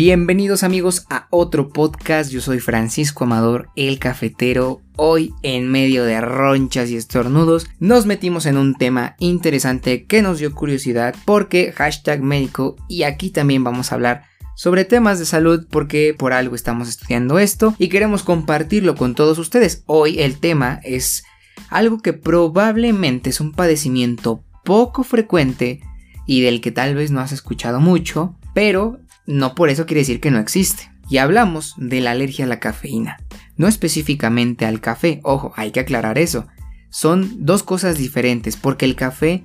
Bienvenidos amigos a otro podcast, yo soy Francisco Amador, el cafetero. Hoy en medio de ronchas y estornudos nos metimos en un tema interesante que nos dio curiosidad porque hashtag médico y aquí también vamos a hablar sobre temas de salud porque por algo estamos estudiando esto y queremos compartirlo con todos ustedes. Hoy el tema es algo que probablemente es un padecimiento poco frecuente y del que tal vez no has escuchado mucho, pero no por eso quiere decir que no existe. Y hablamos de la alergia a la cafeína. No específicamente al café, ojo, hay que aclarar eso. Son dos cosas diferentes porque el café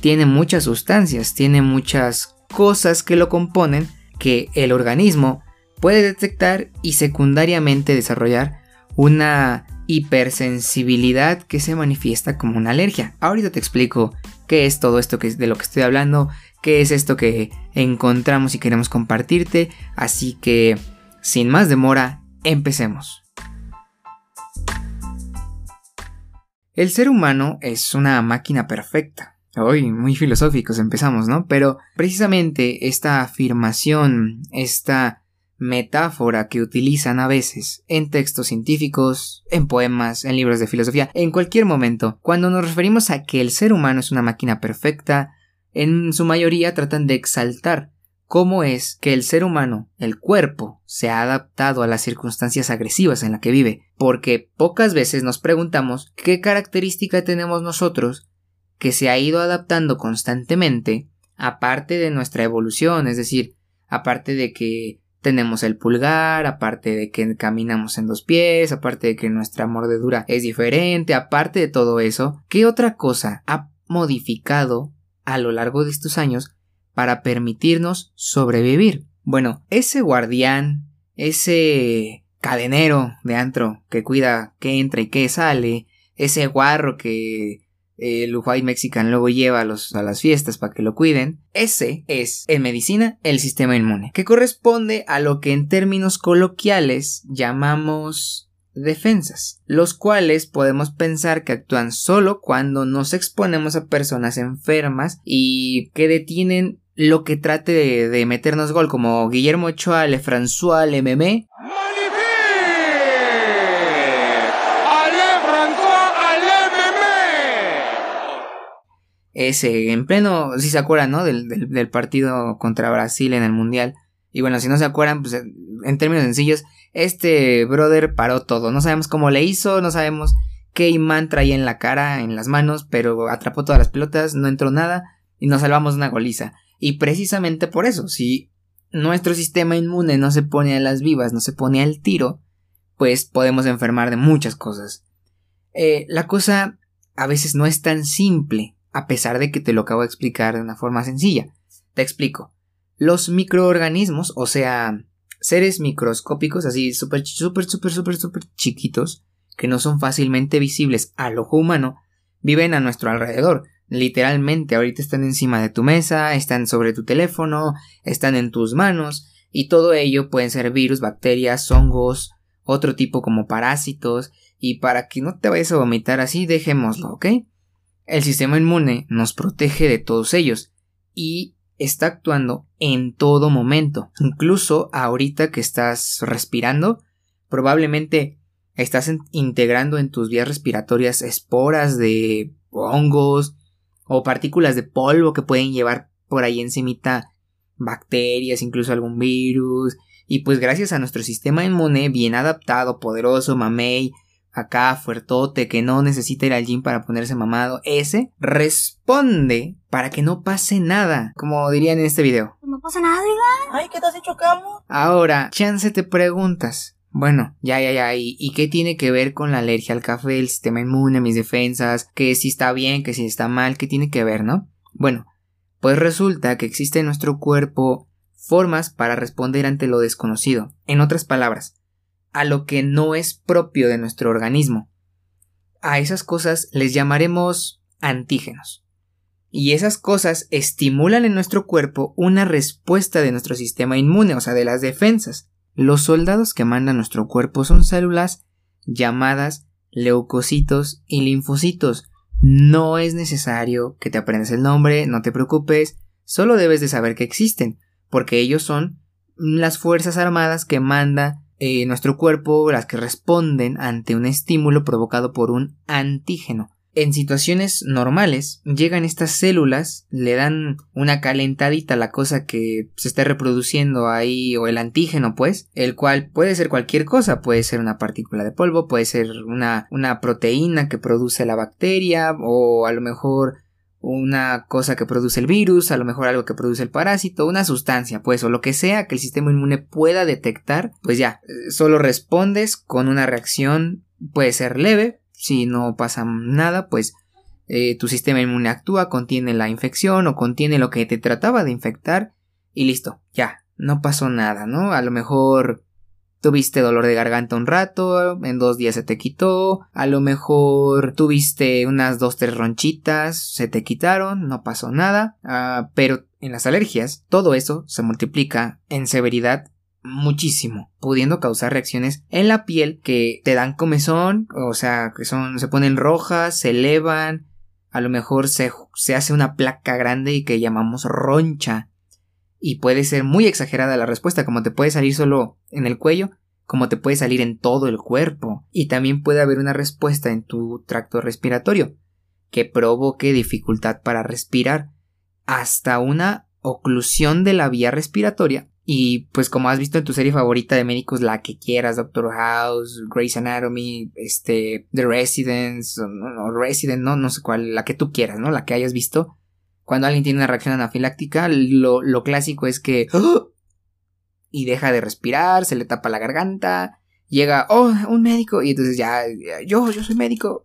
tiene muchas sustancias, tiene muchas cosas que lo componen que el organismo puede detectar y secundariamente desarrollar una hipersensibilidad que se manifiesta como una alergia. Ahorita te explico qué es todo esto que de lo que estoy hablando, qué es esto que encontramos y queremos compartirte. Así que, sin más demora, empecemos. El ser humano es una máquina perfecta. Hoy, muy filosóficos empezamos, ¿no? Pero precisamente esta afirmación, esta metáfora que utilizan a veces en textos científicos, en poemas, en libros de filosofía, en cualquier momento, cuando nos referimos a que el ser humano es una máquina perfecta, en su mayoría tratan de exaltar cómo es que el ser humano, el cuerpo, se ha adaptado a las circunstancias agresivas en las que vive, porque pocas veces nos preguntamos qué característica tenemos nosotros que se ha ido adaptando constantemente, aparte de nuestra evolución, es decir, aparte de que tenemos el pulgar, aparte de que caminamos en dos pies, aparte de que nuestra mordedura es diferente, aparte de todo eso, ¿qué otra cosa ha modificado a lo largo de estos años para permitirnos sobrevivir? Bueno, ese guardián, ese cadenero de antro que cuida qué entra y qué sale, ese guarro que el White Mexican luego lleva a, los, a las fiestas para que lo cuiden, ese es en medicina el sistema inmune, que corresponde a lo que en términos coloquiales llamamos defensas, los cuales podemos pensar que actúan solo cuando nos exponemos a personas enfermas y que detienen lo que trate de, meternos gol, como Guillermo Ochoa, Le François, Le Meme, ese, en pleno, si se acuerdan, ¿no? Del, del, partido contra Brasil en el Mundial. Y bueno, si no se acuerdan, pues en términos sencillos, este brother paró todo. No sabemos cómo le hizo, no sabemos qué imán traía en la cara, en las manos, pero atrapó todas las pelotas, no entró nada y nos salvamos una goliza. Y precisamente por eso, si nuestro sistema inmune no se pone a las vivas, no se pone al tiro, pues podemos enfermar de muchas cosas. Eh, la cosa a veces no es tan simple a pesar de que te lo acabo de explicar de una forma sencilla. Te explico. Los microorganismos, o sea, seres microscópicos, así súper, súper, súper, súper, súper chiquitos, que no son fácilmente visibles al ojo humano, viven a nuestro alrededor. Literalmente, ahorita están encima de tu mesa, están sobre tu teléfono, están en tus manos, y todo ello pueden ser virus, bacterias, hongos, otro tipo como parásitos, y para que no te vayas a vomitar así, dejémoslo, ¿ok? El sistema inmune nos protege de todos ellos y está actuando en todo momento. Incluso ahorita que estás respirando, probablemente estás integrando en tus vías respiratorias esporas de hongos o partículas de polvo que pueden llevar por ahí encimita bacterias, incluso algún virus. Y pues gracias a nuestro sistema inmune bien adaptado, poderoso, mamey, acá fuertote que no necesita ir al gym para ponerse mamado, ese responde para que no pase nada, como dirían en este video. No pasa nada, diga. Ay, ¿qué te has hecho, camo? Ahora, chance te preguntas. Bueno, ya, ya, ya, ¿y, ¿y qué tiene que ver con la alergia al café, el sistema inmune, mis defensas? Que si está bien, que si está mal, ¿qué tiene que ver, no? Bueno, pues resulta que existe en nuestro cuerpo formas para responder ante lo desconocido. En otras palabras, a lo que no es propio de nuestro organismo. A esas cosas les llamaremos antígenos. Y esas cosas estimulan en nuestro cuerpo una respuesta de nuestro sistema inmune, o sea, de las defensas. Los soldados que mandan nuestro cuerpo son células llamadas leucocitos y linfocitos. No es necesario que te aprendas el nombre, no te preocupes, solo debes de saber que existen, porque ellos son las fuerzas armadas que manda eh, nuestro cuerpo, las que responden ante un estímulo provocado por un antígeno. En situaciones normales, llegan estas células, le dan una calentadita a la cosa que se está reproduciendo ahí, o el antígeno, pues, el cual puede ser cualquier cosa, puede ser una partícula de polvo, puede ser una, una proteína que produce la bacteria, o a lo mejor una cosa que produce el virus, a lo mejor algo que produce el parásito, una sustancia, pues, o lo que sea que el sistema inmune pueda detectar, pues ya, solo respondes con una reacción, puede ser leve, si no pasa nada, pues eh, tu sistema inmune actúa, contiene la infección o contiene lo que te trataba de infectar y listo, ya, no pasó nada, ¿no? A lo mejor tuviste dolor de garganta un rato, en dos días se te quitó, a lo mejor tuviste unas dos, tres ronchitas, se te quitaron, no pasó nada, ah, pero en las alergias todo eso se multiplica en severidad muchísimo, pudiendo causar reacciones en la piel que te dan comezón, o sea, que son, se ponen rojas, se elevan, a lo mejor se, se hace una placa grande y que llamamos roncha. Y puede ser muy exagerada la respuesta, como te puede salir solo en el cuello, como te puede salir en todo el cuerpo. Y también puede haber una respuesta en tu tracto respiratorio, que provoque dificultad para respirar, hasta una oclusión de la vía respiratoria y pues como has visto en tu serie favorita de médicos, la que quieras, Doctor House, Grey's Anatomy, este, The Residence, o, Resident, no, no sé cuál, la que tú quieras, ¿no? La que hayas visto. Cuando alguien tiene una reacción anafiláctica, lo, clásico es que... ¡oh! Y deja de respirar, se le tapa la garganta, llega, oh, un médico, y entonces ya, yo, yo soy médico.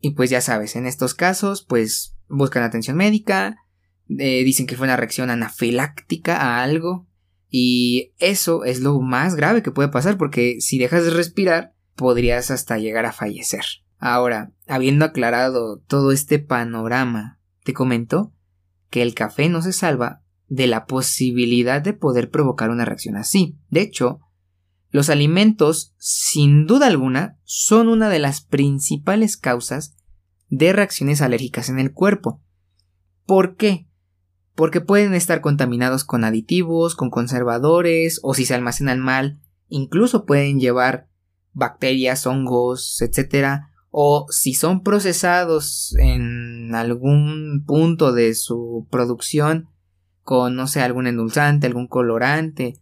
Y pues ya sabes, en estos casos, pues buscan atención médica, eh, dicen que fue una reacción anafiláctica a algo, y eso es lo más grave que puede pasar porque si dejas de respirar podrías hasta llegar a fallecer. Ahora, habiendo aclarado todo este panorama, te comento que el café no se salva de la posibilidad de poder provocar una reacción así. De hecho, los alimentos, sin duda alguna, son una de las principales causas de reacciones alérgicas en el cuerpo. ¿Por qué? porque pueden estar contaminados con aditivos, con conservadores, o si se almacenan mal, incluso pueden llevar bacterias, hongos, etc. O si son procesados en algún punto de su producción con, no sé, algún endulzante, algún colorante,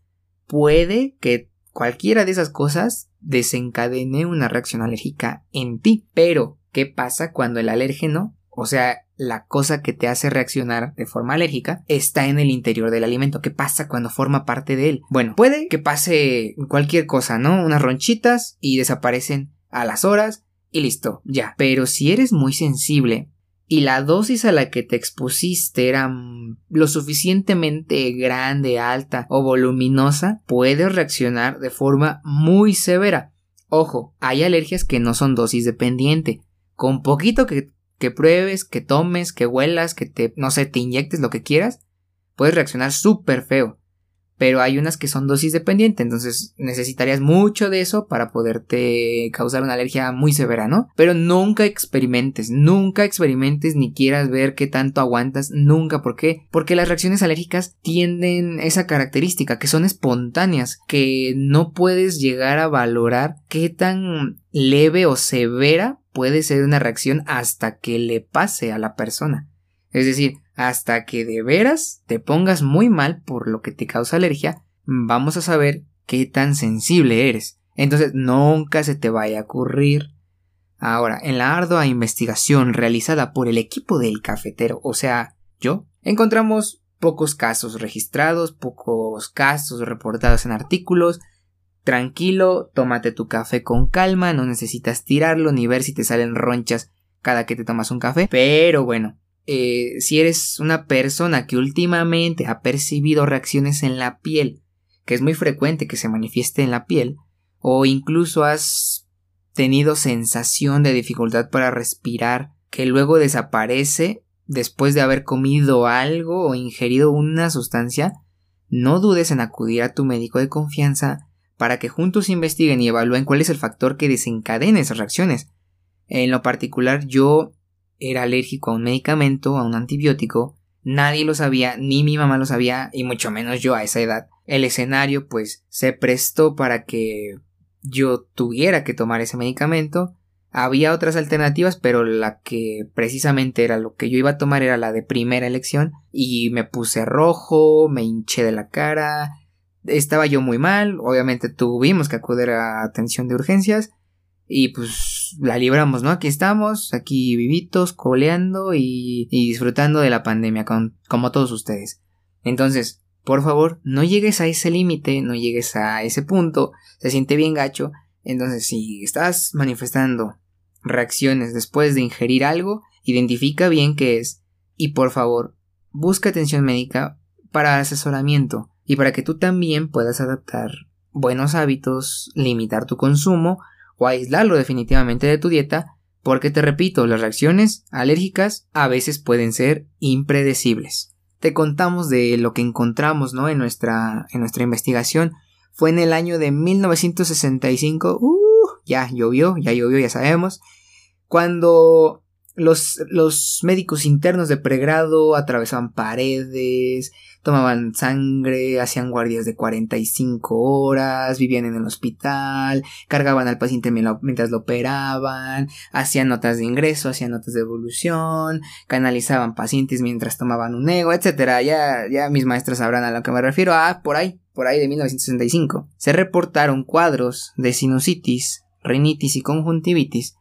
puede que cualquiera de esas cosas desencadene una reacción alérgica en ti. Pero, ¿qué pasa cuando el alérgeno, o sea, la cosa que te hace reaccionar de forma alérgica está en el interior del alimento. ¿Qué pasa cuando forma parte de él? Bueno, puede que pase cualquier cosa, ¿no? Unas ronchitas y desaparecen a las horas y listo, ya. Pero si eres muy sensible y la dosis a la que te expusiste era lo suficientemente grande, alta o voluminosa, puedes reaccionar de forma muy severa. Ojo, hay alergias que no son dosis dependiente. Con poquito que pruebes, que tomes, que huelas, que te, no sé, te inyectes lo que quieras, puedes reaccionar súper feo. Pero hay unas que son dosis dependientes, entonces necesitarías mucho de eso para poderte causar una alergia muy severa, ¿no? Pero nunca experimentes, nunca experimentes ni quieras ver qué tanto aguantas, nunca. ¿Por qué? Porque las reacciones alérgicas tienden esa característica, que son espontáneas, que no puedes llegar a valorar qué tan leve o severa puede ser una reacción hasta que le pase a la persona. Es decir, hasta que de veras te pongas muy mal por lo que te causa alergia, vamos a saber qué tan sensible eres. Entonces nunca se te vaya a ocurrir. Ahora, en la ardua investigación realizada por el equipo del cafetero, o sea, yo, encontramos pocos casos registrados, pocos casos reportados en artículos, Tranquilo, tómate tu café con calma, no necesitas tirarlo ni ver si te salen ronchas cada que te tomas un café. Pero bueno, eh, si eres una persona que últimamente ha percibido reacciones en la piel, que es muy frecuente que se manifieste en la piel, o incluso has tenido sensación de dificultad para respirar, que luego desaparece después de haber comido algo o ingerido una sustancia, no dudes en acudir a tu médico de confianza para que juntos investiguen y evalúen cuál es el factor que desencadena esas reacciones. En lo particular, yo era alérgico a un medicamento, a un antibiótico, nadie lo sabía, ni mi mamá lo sabía, y mucho menos yo a esa edad. el escenario pues se prestó para que yo tuviera que tomar ese medicamento. Había otras alternativas, pero la que precisamente era lo que yo iba a tomar era la de primera elección y me puse rojo, me hinché de la cara, estaba yo muy mal, obviamente tuvimos que acudir a atención de urgencias y pues la libramos, ¿no? Aquí estamos, aquí vivitos, coleando y, disfrutando de la pandemia como todos ustedes. Entonces, por favor, no llegues a ese límite, no llegues a ese punto, se siente bien gacho. Entonces, si estás manifestando reacciones después de ingerir algo, identifica bien qué es y por favor, busca atención médica para asesoramiento y para que tú también puedas adaptar buenos hábitos, limitar tu consumo o aislarlo definitivamente de tu dieta, porque te repito, las reacciones alérgicas a veces pueden ser impredecibles te contamos de lo que encontramos, ¿no? En nuestra, en nuestra investigación. Fue en el año de 1965. Uh, ya llovió, ya llovió, ya sabemos. Cuando los, médicos internos de pregrado atravesaban paredes, tomaban sangre, hacían guardias de 45 horas, vivían en el hospital, cargaban al paciente mientras lo operaban, hacían notas de ingreso, hacían notas de evolución, canalizaban pacientes mientras tomaban un ego, etcétera. Ya, ya mis maestros sabrán a lo que me refiero. Ah, por ahí, por ahí de 1965. Se reportaron cuadros de sinusitis, rinitis y conjuntivitis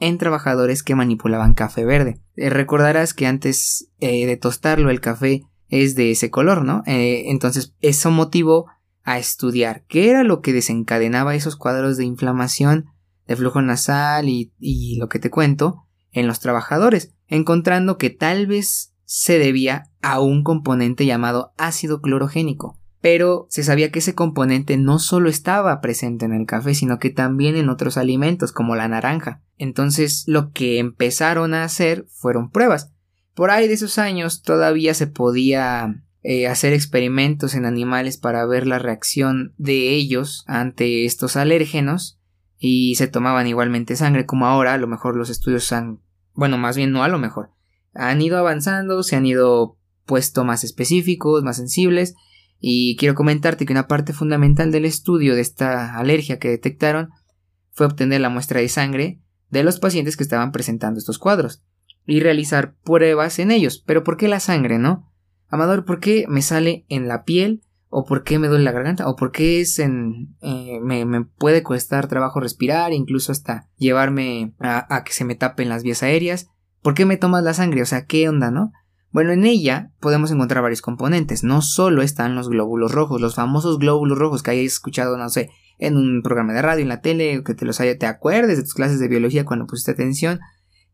en trabajadores que manipulaban café verde. Eh, recordarás que antes eh, de tostarlo el café es de ese color, ¿no? Eh, entonces, eso motivó a estudiar qué era lo que desencadenaba esos cuadros de inflamación, de flujo nasal y, y lo que te cuento en los trabajadores, encontrando que tal vez se debía a un componente llamado ácido clorogénico. Pero se sabía que ese componente no solo estaba presente en el café, sino que también en otros alimentos como la naranja. Entonces lo que empezaron a hacer fueron pruebas. Por ahí de esos años todavía se podía eh, hacer experimentos en animales para ver la reacción de ellos ante estos alérgenos y se tomaban igualmente sangre como ahora, a lo mejor los estudios han, bueno, más bien no a lo mejor, han ido avanzando, se han ido puesto más específicos, más sensibles y quiero comentarte que una parte fundamental del estudio de esta alergia que detectaron fue obtener la muestra de sangre de los pacientes que estaban presentando estos cuadros y realizar pruebas en ellos. Pero ¿por qué la sangre, no? Amador, ¿por qué me sale en la piel? ¿O por qué me duele la garganta? ¿O por qué es en, eh, me, puede costar trabajo respirar, incluso hasta llevarme a, a que se me tapen las vías aéreas? ¿Por qué me tomas la sangre? O sea, ¿qué onda, no? Bueno, en ella podemos encontrar varios componentes. No solo están los glóbulos rojos, los famosos glóbulos rojos que hayas escuchado, no sé, en un programa de radio, en la tele, que te los haya, te acuerdes de tus clases de biología cuando pusiste atención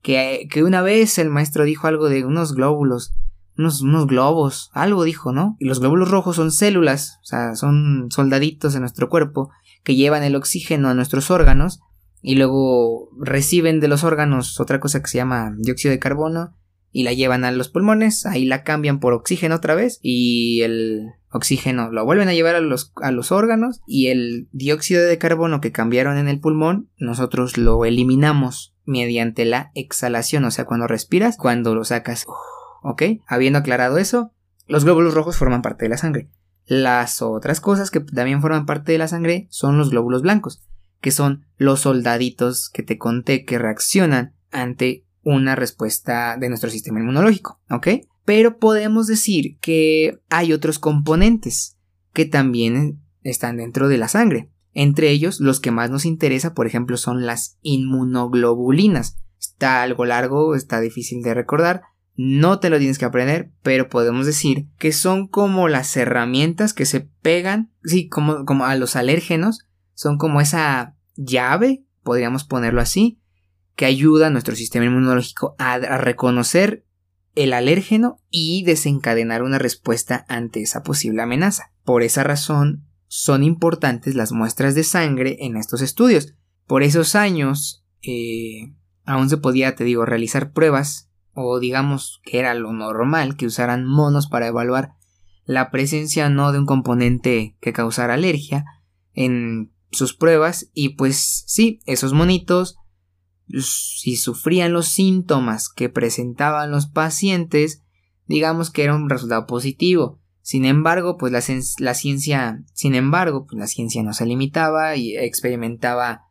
que, una vez el maestro dijo algo de unos glóbulos, unos, unos globos, algo dijo, ¿no? Y los glóbulos rojos son células, o sea, son soldaditos en nuestro cuerpo que llevan el oxígeno a nuestros órganos y luego reciben de los órganos otra cosa que se llama dióxido de carbono y la llevan a los pulmones, ahí la cambian por oxígeno otra vez y el oxígeno lo vuelven a llevar a los, a los órganos y el dióxido de carbono que cambiaron en el pulmón nosotros lo eliminamos mediante la exhalación, o sea, cuando respiras, cuando lo sacas. ¿Ok? Habiendo aclarado eso, los glóbulos rojos forman parte de la sangre. Las otras cosas que también forman parte de la sangre son los glóbulos blancos, que son los soldaditos que te conté que reaccionan ante una respuesta de nuestro sistema inmunológico, ¿ok? Pero podemos decir que hay otros componentes que también están dentro de la sangre. Entre ellos, los que más nos interesa, por ejemplo, son las inmunoglobulinas. Está algo largo, está difícil de recordar, no te lo tienes que aprender, pero podemos decir que son como las herramientas que se pegan, sí, como, como a los alérgenos, son como esa llave, podríamos ponerlo así, que ayuda a nuestro sistema inmunológico a, reconocer el alérgeno y desencadenar una respuesta ante esa posible amenaza. Por esa razón, son importantes las muestras de sangre en estos estudios. Por esos años eh, aún se podía, te digo, realizar pruebas o digamos que era lo normal que usaran monos para evaluar la presencia no de un componente que causara alergia en sus pruebas y pues sí, esos monitos si sufrían los síntomas que presentaban los pacientes, digamos que era un resultado positivo. Sin embargo, pues la, ciencia, sin embargo, pues la ciencia no se limitaba y experimentaba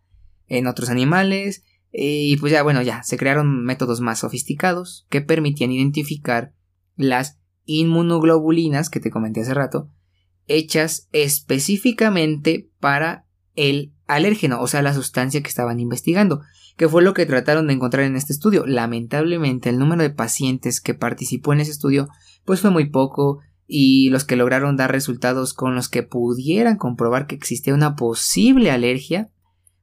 en otros animales y pues ya bueno, ya se crearon métodos más sofisticados que permitían identificar las inmunoglobulinas que te comenté hace rato, hechas específicamente para el alérgeno, o sea, la sustancia que estaban investigando, que fue lo que trataron de encontrar en este estudio. Lamentablemente, el número de pacientes que participó en ese estudio pues fue muy poco, y los que lograron dar resultados con los que pudieran comprobar que existía una posible alergia,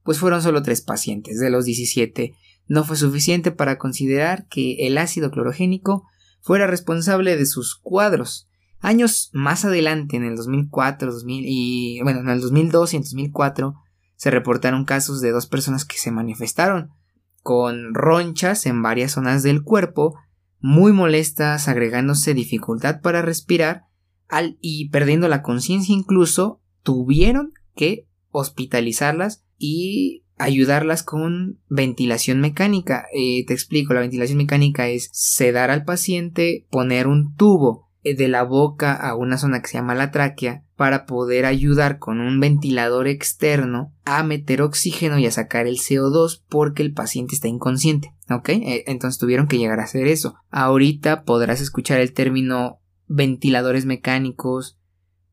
pues fueron solo tres pacientes de los 17. No fue suficiente para considerar que el ácido clorogénico fuera responsable de sus cuadros. Años más adelante, en el 2004, 2000 y bueno, en el 2002 y en 2004, se reportaron casos de dos personas que se manifestaron con ronchas en varias zonas del cuerpo muy molestas, agregándose dificultad para respirar al, y perdiendo la conciencia incluso, tuvieron que hospitalizarlas y ayudarlas con ventilación mecánica. Eh, te explico, la ventilación mecánica es sedar al paciente, poner un tubo de la boca a una zona que se llama la tráquea para poder ayudar con un ventilador externo a meter oxígeno y a sacar el CO2 porque el paciente está inconsciente. ¿Ok? Eh, entonces tuvieron que llegar a hacer eso. Ahorita podrás escuchar el término ventiladores mecánicos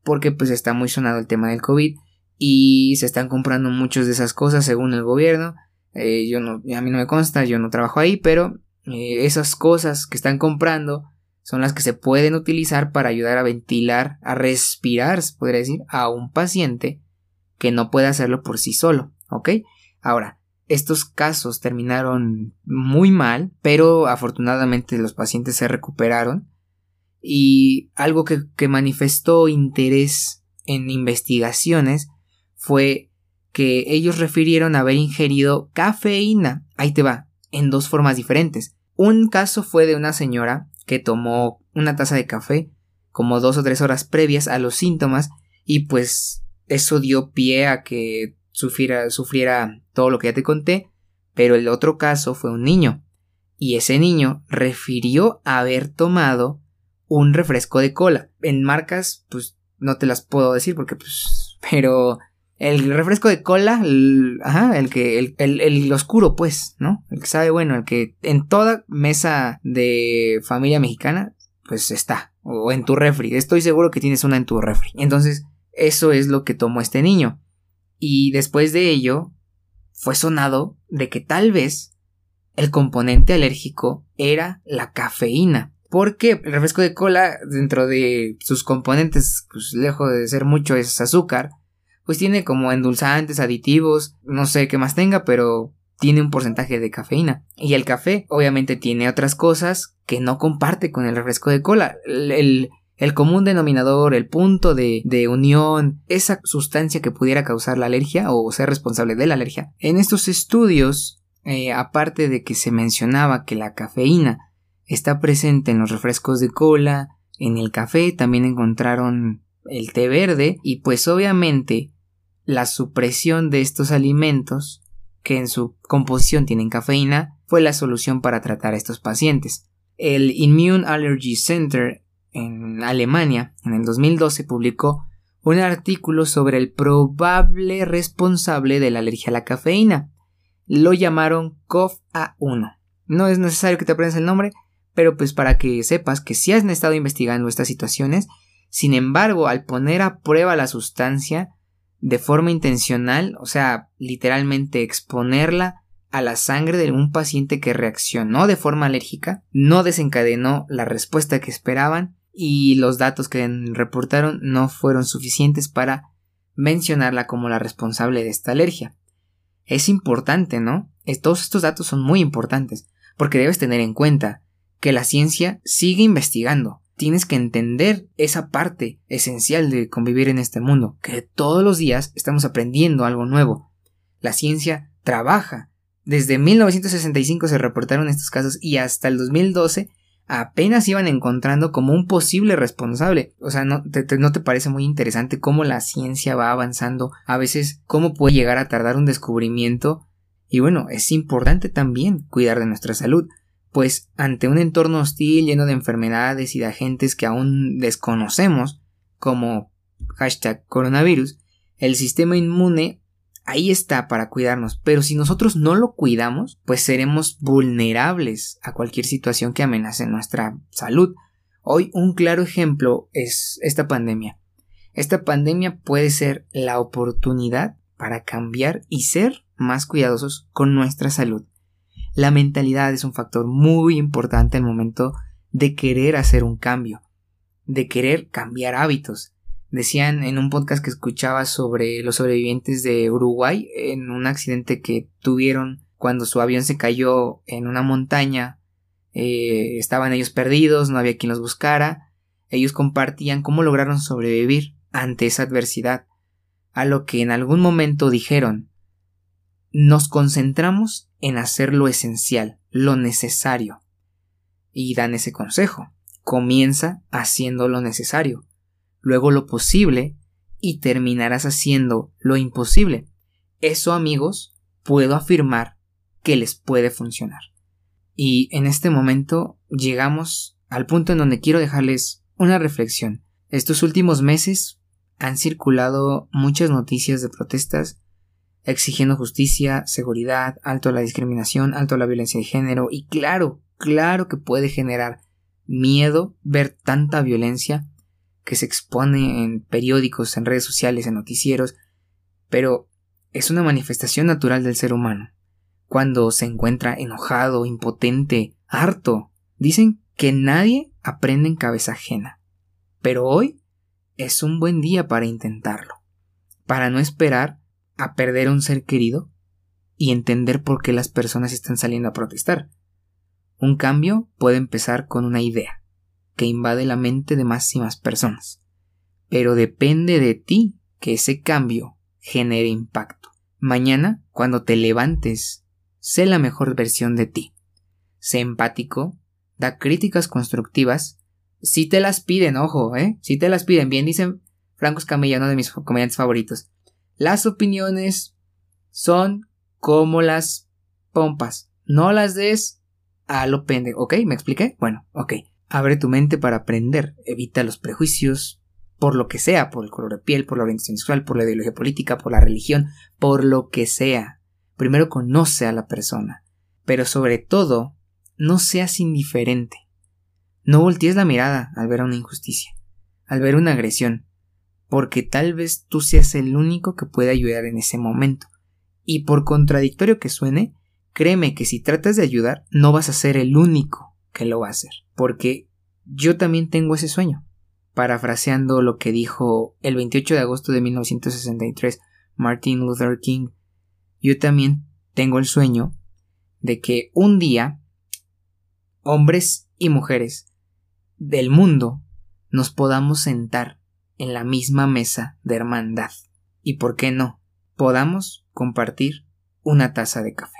porque pues está muy sonado el tema del COVID y se están comprando muchas de esas cosas según el gobierno. Eh, yo no, a mí no me consta, yo no trabajo ahí, pero esas cosas que están comprando son las que se pueden utilizar para ayudar a ventilar, a respirar, se podría decir, a un paciente que no puede hacerlo por sí solo, ¿ok? Ahora, estos casos terminaron muy mal, pero afortunadamente los pacientes se recuperaron y algo que, que manifestó interés en investigaciones fue que ellos refirieron haber ingerido cafeína, ahí te va, en dos formas diferentes. Un caso fue de una señora que tomó una taza de café como dos o tres horas previas a los síntomas y pues eso dio pie a que sufriera, sufriera todo lo que ya te conté, pero el otro caso fue un niño y ese niño refirió haber tomado un refresco de cola. En marcas, pues no te las puedo decir porque pues, pero el refresco de cola, el, ajá, el que, el, el, el, oscuro, pues, ¿no? El que sabe bueno, el que en toda mesa de familia mexicana, pues está. O en tu refri. Estoy seguro que tienes una en tu refri. Entonces, eso es lo que tomó este niño. Y después de ello, fue sonado de que tal vez el componente alérgico era la cafeína. Porque el refresco de cola, dentro de sus componentes, pues lejos de ser mucho, es azúcar pues tiene como endulzantes, aditivos, no sé qué más tenga, pero tiene un porcentaje de cafeína. Y el café obviamente tiene otras cosas que no comparte con el refresco de cola. El, el común denominador, el punto de, de, unión, esa sustancia que pudiera causar la alergia o ser responsable de la alergia. En estos estudios, eh, aparte de que se mencionaba que la cafeína está presente en los refrescos de cola, en el café también encontraron el té verde y pues obviamente la supresión de estos alimentos, que en su composición tienen cafeína, fue la solución para tratar a estos pacientes. El Immune Allergy Center en Alemania, en el 2012, publicó un artículo sobre el probable responsable de la alergia a la cafeína. Lo llamaron COF-A1. No es necesario que te aprendas el nombre, pero pues para que sepas que si has estado investigando estas situaciones, sin embargo, al poner a prueba la sustancia, de forma intencional, o sea, literalmente exponerla a la sangre de un paciente que reaccionó de forma alérgica, no desencadenó la respuesta que esperaban y los datos que reportaron no fueron suficientes para mencionarla como la responsable de esta alergia. Es importante, ¿no? Todos estos datos son muy importantes, porque debes tener en cuenta que la ciencia sigue investigando, tienes que entender esa parte esencial de convivir en este mundo, que todos los días estamos aprendiendo algo nuevo. La ciencia trabaja. Desde 1965 se reportaron estos casos y hasta el 2012 apenas iban encontrando como un posible responsable. O sea, ¿no te, ¿no te parece muy interesante cómo la ciencia va avanzando? A veces, cómo puede llegar a tardar un descubrimiento. Y bueno, es importante también cuidar de nuestra salud pues ante un entorno hostil lleno de enfermedades y de agentes que aún desconocemos, como hashtag coronavirus, el sistema inmune ahí está para cuidarnos, pero si nosotros no lo cuidamos, pues seremos vulnerables a cualquier situación que amenace nuestra salud. Hoy un claro ejemplo es esta pandemia. Esta pandemia puede ser la oportunidad para cambiar y ser más cuidadosos con nuestra salud. La mentalidad es un factor muy importante al momento de querer hacer un cambio, de querer cambiar hábitos. Decían en un podcast que escuchaba sobre los sobrevivientes de Uruguay en un accidente que tuvieron cuando su avión se cayó en una montaña. Eh, estaban ellos perdidos, no había quien los buscara. Ellos compartían cómo lograron sobrevivir ante esa adversidad, a lo que en algún momento dijeron nos concentramos en hacer lo esencial, lo necesario. Y dan ese consejo. Comienza haciendo lo necesario, luego lo posible y terminarás haciendo lo imposible. Eso, amigos, puedo afirmar que les puede funcionar. Y en este momento llegamos al punto en donde quiero dejarles una reflexión. Estos últimos meses han circulado muchas noticias de protestas exigiendo justicia, seguridad, alto a la discriminación, alto a la violencia de género y claro, claro que puede generar miedo ver tanta violencia que se expone en periódicos, en redes sociales, en noticieros, pero es una manifestación natural del ser humano. Cuando se encuentra enojado, impotente, harto, dicen que nadie aprende en cabeza ajena. Pero hoy es un buen día para intentarlo, para no esperar a perder a un ser querido y entender por qué las personas están saliendo a protestar. Un cambio puede empezar con una idea que invade la mente de más y más personas, pero depende de ti que ese cambio genere impacto. Mañana, cuando te levantes, sé la mejor versión de ti. Sé empático, da críticas constructivas, si te las piden, ojo, ¿eh? Si te las piden, bien dicen Franco Escamilla, uno de mis comediantes favoritos. Las opiniones son como las pompas. No las des a lo pende. ¿Ok? ¿Me expliqué? Bueno, ok. Abre tu mente para aprender. Evita los prejuicios por lo que sea, por el color de piel, por la orientación sexual, por la ideología política, por la religión, por lo que sea. Primero conoce a la persona. Pero sobre todo, no seas indiferente. No voltees la mirada al ver una injusticia, al ver una agresión porque tal vez tú seas el único que puede ayudar en ese momento. Y por contradictorio que suene, créeme que si tratas de ayudar, no vas a ser el único que lo va a hacer, porque yo también tengo ese sueño. Parafraseando lo que dijo el 28 de agosto de 1963 Martin Luther King, yo también tengo el sueño de que un día hombres y mujeres del mundo nos podamos sentar en la misma mesa de hermandad. Y por qué no, podamos compartir una taza de café.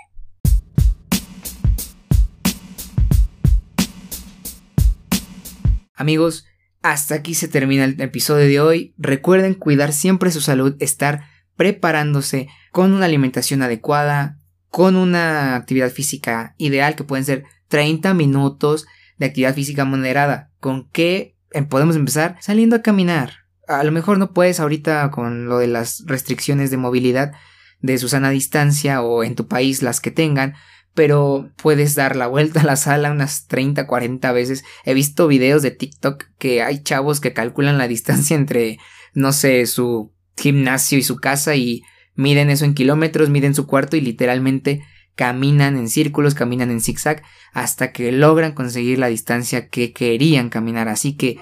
Amigos, hasta aquí se termina el episodio de hoy. Recuerden cuidar siempre su salud, estar preparándose con una alimentación adecuada, con una actividad física ideal que pueden ser 30 minutos de actividad física moderada. ¿Con qué podemos empezar? Saliendo a caminar, a lo mejor no puedes ahorita con lo de las restricciones de movilidad de Susana distancia o en tu país las que tengan, pero puedes dar la vuelta a la sala unas 30, 40 veces. He visto videos de TikTok que hay chavos que calculan la distancia entre, no sé, su gimnasio y su casa y miden eso en kilómetros, miden su cuarto y literalmente caminan en círculos, caminan en zigzag hasta que logran conseguir la distancia que querían caminar. Así que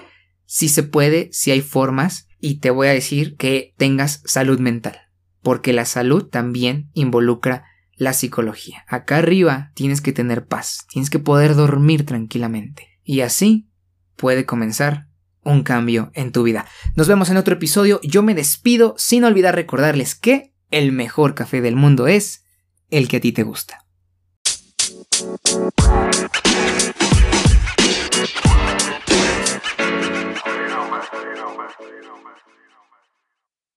si se puede, si hay formas, y te voy a decir que tengas salud mental, porque la salud también involucra la psicología. Acá arriba tienes que tener paz, tienes que poder dormir tranquilamente, y así puede comenzar un cambio en tu vida. Nos vemos en otro episodio, yo me despido sin olvidar recordarles que el mejor café del mundo es el que a ti te gusta.